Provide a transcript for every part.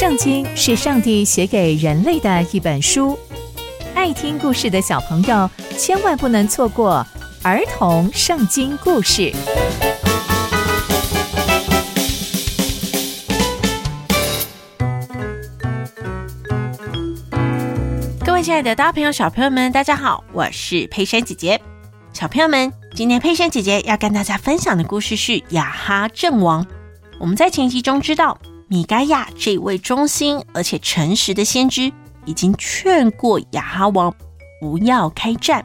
圣经是上帝写给人类的一本书，爱听故事的小朋友千万不能错过儿童圣经故事。各位亲爱的大朋友、小朋友们，大家好，我是佩珊姐姐。小朋友们，今天佩珊姐姐要跟大家分享的故事是雅哈阵亡。我们在前集中知道。米该亚这位忠心而且诚实的先知，已经劝过亚哈王不要开战，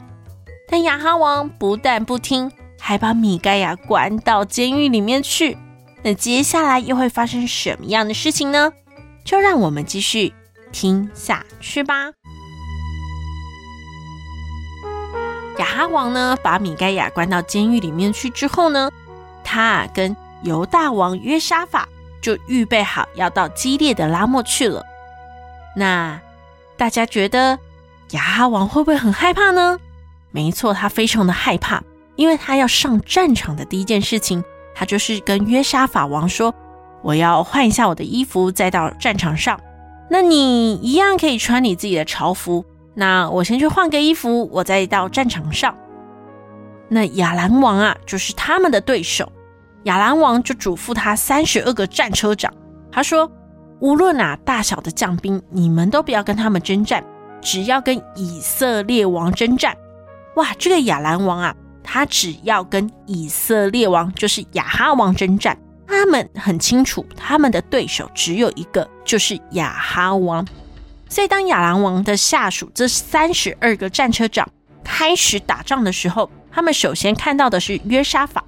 但亚哈王不但不听，还把米该亚关到监狱里面去。那接下来又会发生什么样的事情呢？就让我们继续听下去吧。亚哈王呢，把米该亚关到监狱里面去之后呢，他跟犹大王约沙法。就预备好要到激烈的拉末去了。那大家觉得亚哈王会不会很害怕呢？没错，他非常的害怕，因为他要上战场的第一件事情，他就是跟约沙法王说：“我要换一下我的衣服，再到战场上。那你一样可以穿你自己的朝服。那我先去换个衣服，我再到战场上。”那亚兰王啊，就是他们的对手。亚兰王就嘱咐他三十二个战车长，他说：“无论哪大小的将兵，你们都不要跟他们征战，只要跟以色列王征战。”哇，这个亚兰王啊，他只要跟以色列王，就是亚哈王征战。他们很清楚，他们的对手只有一个，就是亚哈王。所以，当亚兰王的下属这三十二个战车长开始打仗的时候，他们首先看到的是约沙法。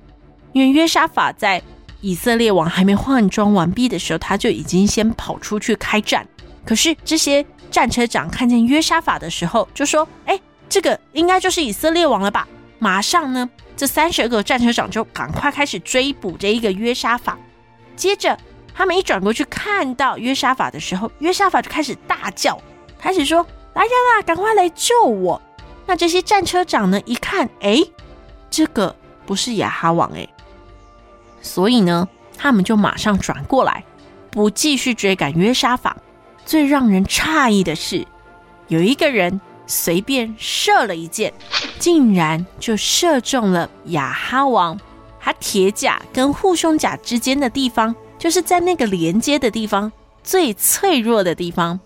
因为约沙法在以色列王还没换装完毕的时候，他就已经先跑出去开战。可是这些战车长看见约沙法的时候，就说：“哎，这个应该就是以色列王了吧？”马上呢，这三十个战车长就赶快开始追捕这一个约沙法。接着，他们一转过去看到约沙法的时候，约沙法就开始大叫，开始说：“来人啊，赶快来救我！”那这些战车长呢，一看，哎，这个不是亚哈王，哎。所以呢，他们就马上转过来，不继续追赶约沙法。最让人诧异的是，有一个人随便射了一箭，竟然就射中了雅哈王。他铁甲跟护胸甲之间的地方，就是在那个连接的地方最脆弱的地方。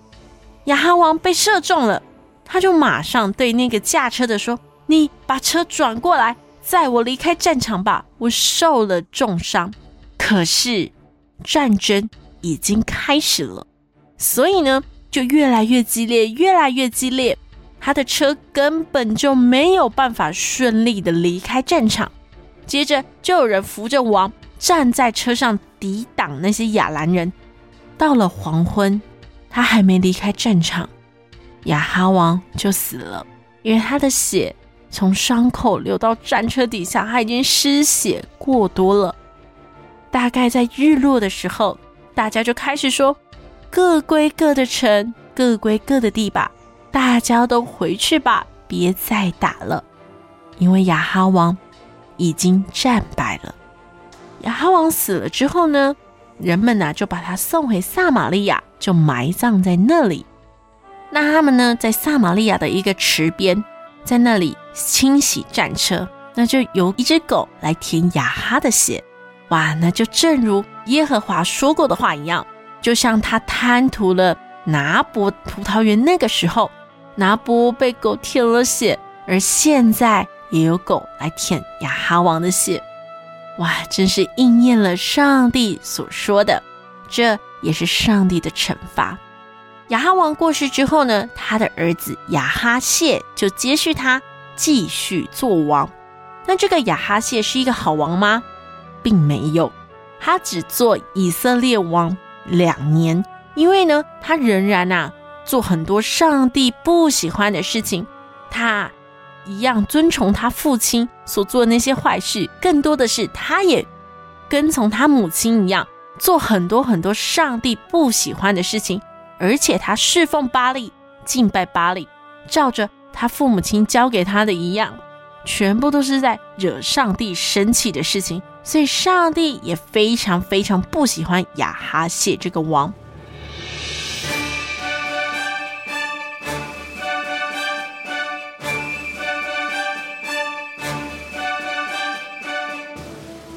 雅哈王被射中了，他就马上对那个驾车的说：“你把车转过来。”载我离开战场吧，我受了重伤。可是战争已经开始了，所以呢，就越来越激烈，越来越激烈。他的车根本就没有办法顺利的离开战场。接着就有人扶着王站在车上抵挡那些亚兰人。到了黄昏，他还没离开战场，亚哈王就死了，因为他的血。从伤口流到战车底下，他已经失血过多了。大概在日落的时候，大家就开始说：“各归各的城，各归各的地吧，大家都回去吧，别再打了。”因为亚哈王已经战败了。亚哈王死了之后呢，人们呢就把他送回撒玛利亚，就埋葬在那里。那他们呢，在撒玛利亚的一个池边。在那里清洗战车，那就由一只狗来舔亚哈的血。哇，那就正如耶和华说过的话一样，就像他贪图了拿伯葡萄园那个时候，拿伯被狗舔了血，而现在也有狗来舔亚哈王的血。哇，真是应验了上帝所说的，这也是上帝的惩罚。亚哈王过世之后呢，他的儿子亚哈谢就接续他，继续做王。那这个亚哈谢是一个好王吗？并没有，他只做以色列王两年，因为呢，他仍然呐、啊、做很多上帝不喜欢的事情。他一样遵从他父亲所做的那些坏事，更多的是他也跟从他母亲一样，做很多很多上帝不喜欢的事情。而且他侍奉巴利，敬拜巴利，照着他父母亲教给他的一样，全部都是在惹上帝生气的事情，所以上帝也非常非常不喜欢雅哈谢这个王。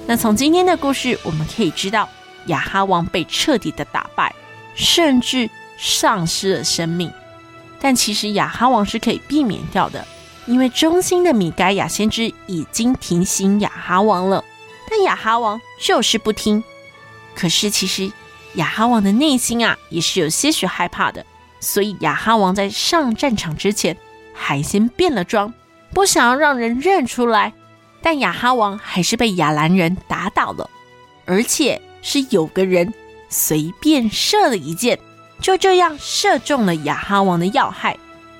那从今天的故事我们可以知道，雅哈王被彻底的打败，甚至。丧失了生命。但其实亚哈王是可以避免掉的，因为忠心的米该亚先知已经提醒亚哈王了，但亚哈王就是不听。可是其实亚哈王的内心啊，也是有些许害怕的，所以亚哈王在上战场之前，还先变了装，不想要让人认出来。但亚哈王还是被亚兰人打倒了，而且是有个人随便射了一箭，就这样射中了亚哈王的要害。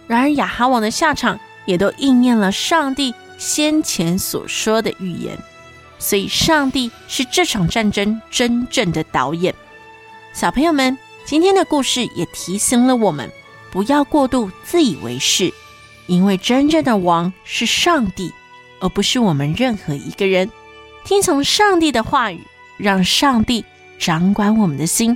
然而亚哈王的下场也都应验了上帝先前所说的预言，所以上帝是这场战争真正的导演。小朋友们，今天的故事也提醒了我们，不要过度自以为是，因为真正的王是上帝。而不是我们任何一个人，听从上帝的话语，让上帝掌管我们的心，